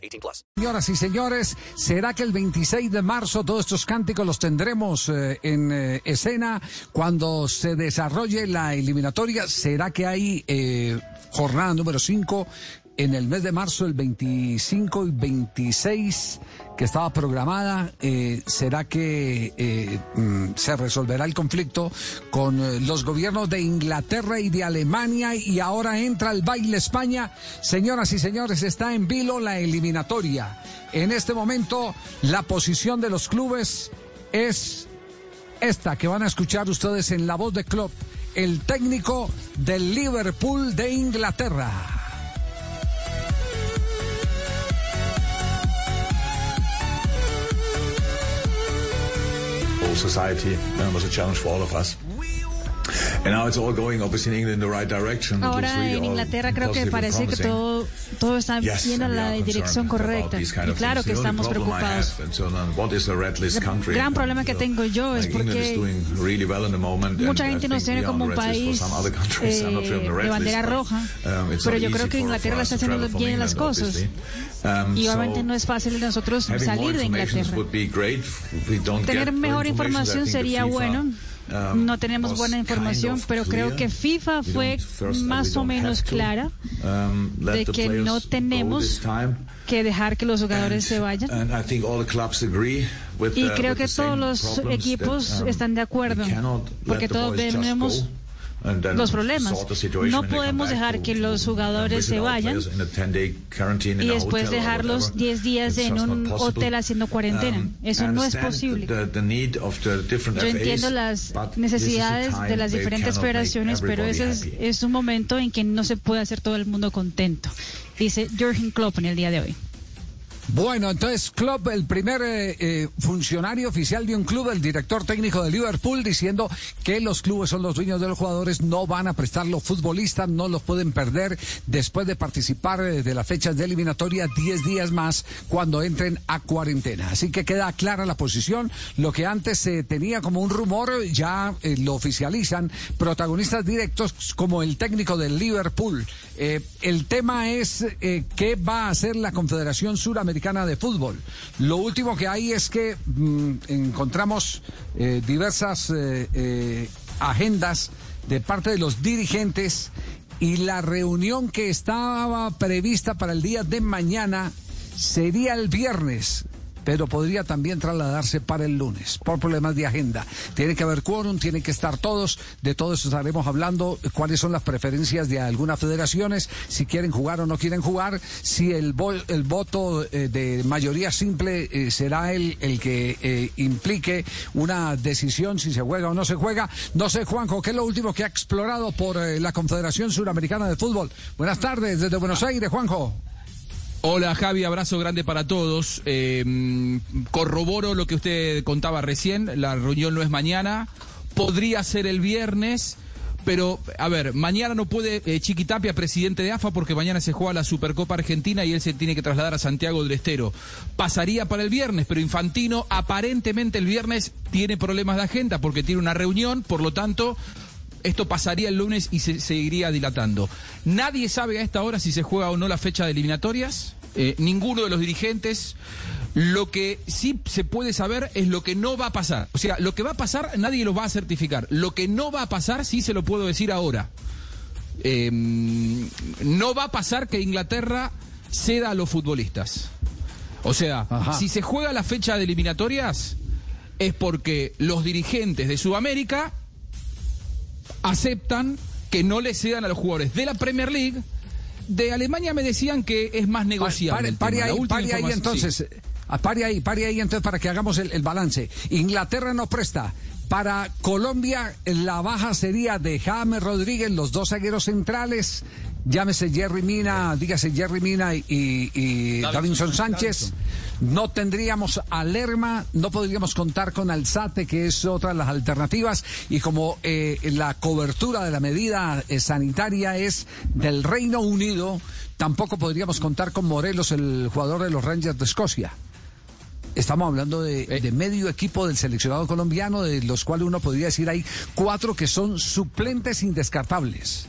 18 plus. Señoras y señores, ¿será que el 26 de marzo todos estos cánticos los tendremos eh, en eh, escena cuando se desarrolle la eliminatoria? ¿Será que hay eh, jornada número 5 en el mes de marzo, el 25 y 26 que estaba programada, eh, ¿será que eh, mm, se resolverá el conflicto con eh, los gobiernos de Inglaterra y de Alemania y ahora entra el baile España? Señoras y señores, está en vilo la eliminatoria. En este momento, la posición de los clubes es esta que van a escuchar ustedes en la voz de Klopp, el técnico del Liverpool de Inglaterra. Society um, was a challenge for all of us. Ahora en Inglaterra creo que parece que todo, todo está Yes, yendo en la dirección correcta. Y claro que estamos preocupados. El gran problema que tengo yo es porque mucha gente nos tiene como un país eh, de bandera roja, um, pero yo creo que Inglaterra está haciendo bien las cosas. Um, Y obviamente no es fácil de nosotros salir de Inglaterra. Tener mejor información sería bueno. Um, No tenemos buena información, pero creo que FIFA fue más o menos clara um, de que no tenemos que dejar que los jugadores se vayan. Y creo que todos los equipos um, están de acuerdo, porque todos tenemos los problemas. No podemos dejar que los jugadores se vayan players in a 10-day quarantine in y después dejarlos whatever. 10 días en un hotel haciendo cuarentena. Um, Eso I no es posible. Yo entiendo las necesidades de las diferentes federaciones, pero ese es un momento en que no se puede hacer todo el mundo contento, dice Jürgen Klopp en el día de hoy. Bueno, entonces Klopp, el primer eh, eh, funcionario oficial de un club, el director técnico de Liverpool, diciendo que los clubes son los dueños de los jugadores, no van a prestar los futbolistas, no los pueden perder después de participar eh, de las fechas de eliminatoria 10 días más cuando entren a cuarentena. Así que queda clara la posición. Lo que antes se tenía como un rumor, ya eh, lo oficializan protagonistas directos como el técnico del Liverpool. El tema es qué va a hacer la Confederación Suramericana de Fútbol. Lo último que hay es que mm, encontramos eh, diversas eh, eh, agendas de parte de los dirigentes y la reunión que estaba prevista para el día de mañana sería el viernes pero podría también trasladarse para el lunes por problemas de agenda. Tiene que haber quórum, tienen que estar todos, de todo eso estaremos hablando, cuáles son las preferencias de algunas federaciones, si quieren jugar o no quieren jugar, si el, el voto eh, de mayoría simple eh, será el, el que eh, implique una decisión si se juega o no se juega. No sé, Juanjo, ¿qué es lo último que ha explorado por la Confederación Suramericana de Fútbol? Buenas tardes desde Buenos Aires, Juanjo. Hola Javi, abrazo grande para todos. Eh, corroboro lo que usted contaba recién, la reunión no es mañana, podría ser el viernes, pero a ver, mañana no puede eh, Chiquitapia, presidente de AFA, porque mañana se juega la Supercopa Argentina y él se tiene que trasladar a Santiago del Estero. Pasaría para el viernes, pero Infantino aparentemente el viernes tiene problemas de agenda porque tiene una reunión, por lo tanto esto pasaría el lunes y se seguiría dilatando. Nadie sabe a esta hora si se juega o no la fecha de eliminatorias, eh, ninguno de los dirigentes. Lo que sí se puede saber es lo que no va a pasar. O sea, lo que va a pasar nadie lo va a certificar. Lo que no va a pasar sí se lo puedo decir ahora. Eh, no va a pasar que Inglaterra ceda a los futbolistas. O sea, Ajá. si se juega la fecha de eliminatorias es porque los dirigentes de Sudamérica aceptan que no le cedan a los jugadores de la Premier League. De Alemania me decían que es más negociable. Pare, el pare ahí, pare ahí entonces. sí. ah, Pare ahí, pare ahí entonces para que hagamos el, el balance. Inglaterra no presta. Para Colombia la baja sería de James Rodríguez, los dos zagueros centrales, llámese Jerry Mina, dígase Jerry Mina y, y Davinson Sánchez. No tendríamos a Lerma, no podríamos contar con Alzate, que es otra de las alternativas. Y como eh, la cobertura de la medida eh, sanitaria es del Reino Unido, tampoco podríamos contar con Morelos, el jugador de los Rangers de Escocia. Estamos hablando de, de, medio equipo del seleccionado colombiano, de los cuales uno podría decir hay cuatro que son suplentes indescartables.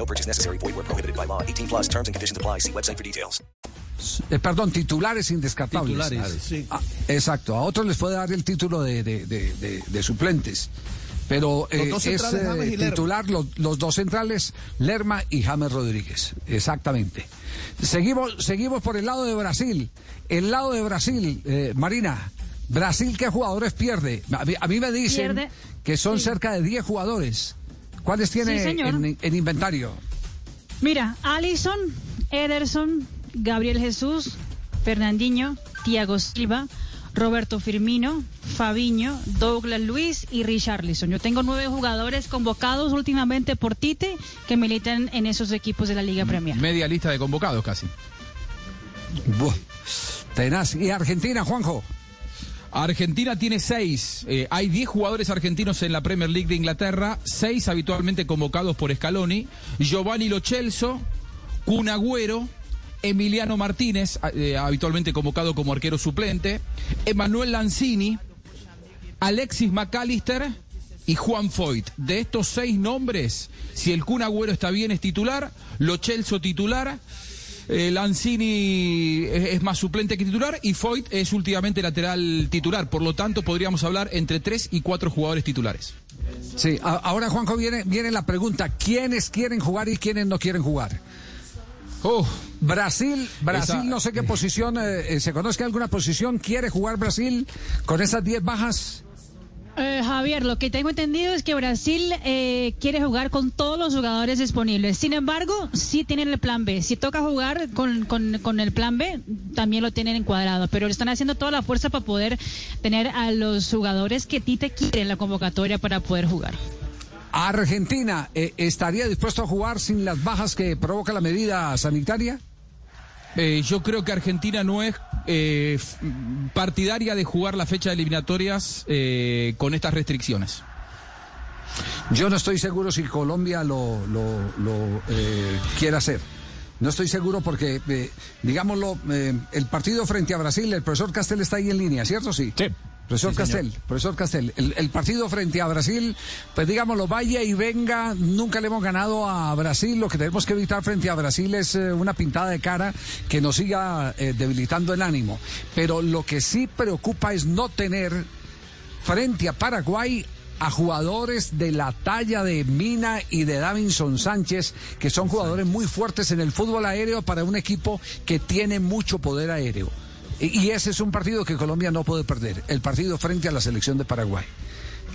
No purchase necessary. Void where prohibited by law. 18 plus terms and conditions apply. See website for details. Eh, perdón, titulares indescartables. Titulares, sí. Ah, exacto, a otros les puede dar el título de, de, de, de- de suplentes. Pero eh, es eh, titular los, los dos centrales, Lerma y James Rodríguez. Exactamente. Seguimos, seguimos por el lado de Brasil. El lado de Brasil, eh, Marina. Brasil, ¿qué jugadores pierde? A mí, a mí me dicen Pierde, que son sí. cerca de 10 jugadores. ¿Cuáles tiene Sí, en, en inventario? Mira, Allison, Ederson, Gabriel Jesús, Fernandinho, Thiago Silva, Roberto Firmino, Fabiño, Douglas Luis y Richarlison. Yo tengo nueve jugadores convocados últimamente por Tite que militan en esos equipos de la Liga Premier. Media lista de convocados casi. Buah, tenaz. ¿Y Argentina, Juanjo? Argentina tiene seis. Eh, hay diez jugadores argentinos en la Premier League de Inglaterra, seis habitualmente convocados por Scaloni. Giovanni Lo Celso, Kun Agüero, Emiliano Martínez, eh, habitualmente convocado como arquero suplente, Emanuel Lanzini, Alexis McAllister y Juan Foyt. De estos seis nombres, si el Kun Agüero está bien es titular, Lo Celso titular, eh, Lanzini es, es más suplente que titular y Foyt es últimamente lateral titular. Por lo tanto, podríamos hablar entre tres y cuatro jugadores titulares. Sí, a- ahora Juanjo viene, viene la pregunta, ¿quiénes quieren jugar y quiénes no quieren jugar? Oh, Brasil, Brasil Esa- no sé qué posición, eh, eh, se conozca alguna posición, quiere jugar Brasil con esas 10 bajas. Eh, Javier, lo que tengo entendido es que Brasil eh, quiere jugar con todos los jugadores disponibles. Sin embargo, sí tienen el plan B. Si toca jugar con, con- con el plan B, también lo tienen encuadrado. Pero están haciendo toda la fuerza para poder tener a los jugadores que Tite quiere en la convocatoria para poder jugar. Argentina, eh, ¿estaría dispuesto a jugar sin las bajas que provoca la medida sanitaria? eh, yo creo que Argentina no es eh, partidaria de jugar la fecha de eliminatorias eh, con estas restricciones. Yo no estoy seguro si Colombia lo, lo, lo, eh, quiere hacer. No estoy seguro porque, eh, digámoslo, eh, el partido frente a Brasil, el profesor Castel está ahí en línea, ¿cierto? Sí. Sí. Profesor Castel, profesor Castel, el, el partido frente a Brasil, pues digámoslo, vaya y venga, nunca le hemos ganado a Brasil, lo que tenemos que evitar frente a Brasil es eh, una pintada de cara que nos siga eh, debilitando el ánimo. Pero lo que sí preocupa es no tener frente a Paraguay a jugadores de la talla de Mina y de Davinson Sánchez, que son jugadores muy fuertes en el fútbol aéreo para un equipo que tiene mucho poder aéreo. Y ese es un partido que Colombia no puede perder, el partido frente a la selección de Paraguay.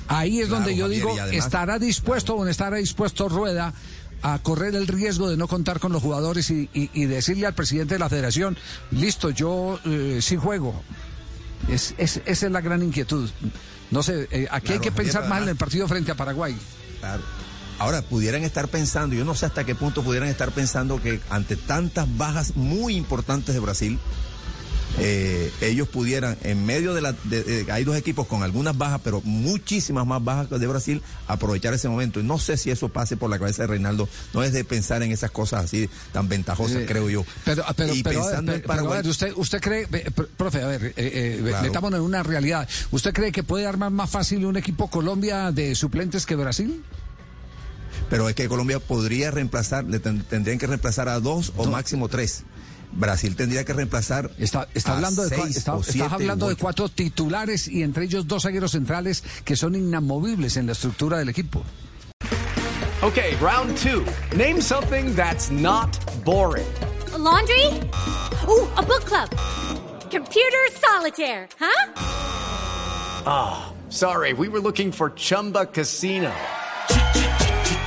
Ahí es Claro, donde yo Javier, digo, además- ¿estará dispuesto o no estará dispuesto Rueda a correr el riesgo de no contar con los jugadores y, y- y decirle al presidente de la federación, listo, yo eh, sí juego? Es, es- esa es la gran inquietud. No sé, eh, aquí hay Claro, que Javier, pensar pero más en además- el partido frente a Paraguay. Claro. Ahora, pudieran estar pensando, yo no sé hasta qué punto pudieran estar pensando que ante tantas bajas muy importantes de Brasil, eh, ellos pudieran, en medio de la... de- de- hay dos equipos con algunas bajas, pero muchísimas más bajas que de Brasil, aprovechar ese momento. Y no sé si eso pase por la cabeza de Reinaldo. No es de pensar en esas cosas así tan ventajosas, Eh, creo yo. Pero, pero, y pero, pensando pero- en Paraguay... ver, usted, usted cree, pr- profe, a ver, eh, eh, Claro. metámonos en una realidad. ¿Usted cree que puede armar más fácil un equipo Colombia de suplentes que Brasil? Pero es que Colombia podría reemplazar, le ten- tendrían que reemplazar a dos o máximo tres. Brasil tendría que reemplazar. Está, está a hablando de, está- estás hablando de cuatro titulares y entre ellos dos zagueros centrales que son inamovibles en la estructura del equipo. Okay, round two. Name something that's not boring. laundry? Ooh, a book club. Computer solitaire, huh? Ah, oh, sorry, we were looking for Chumba Casino.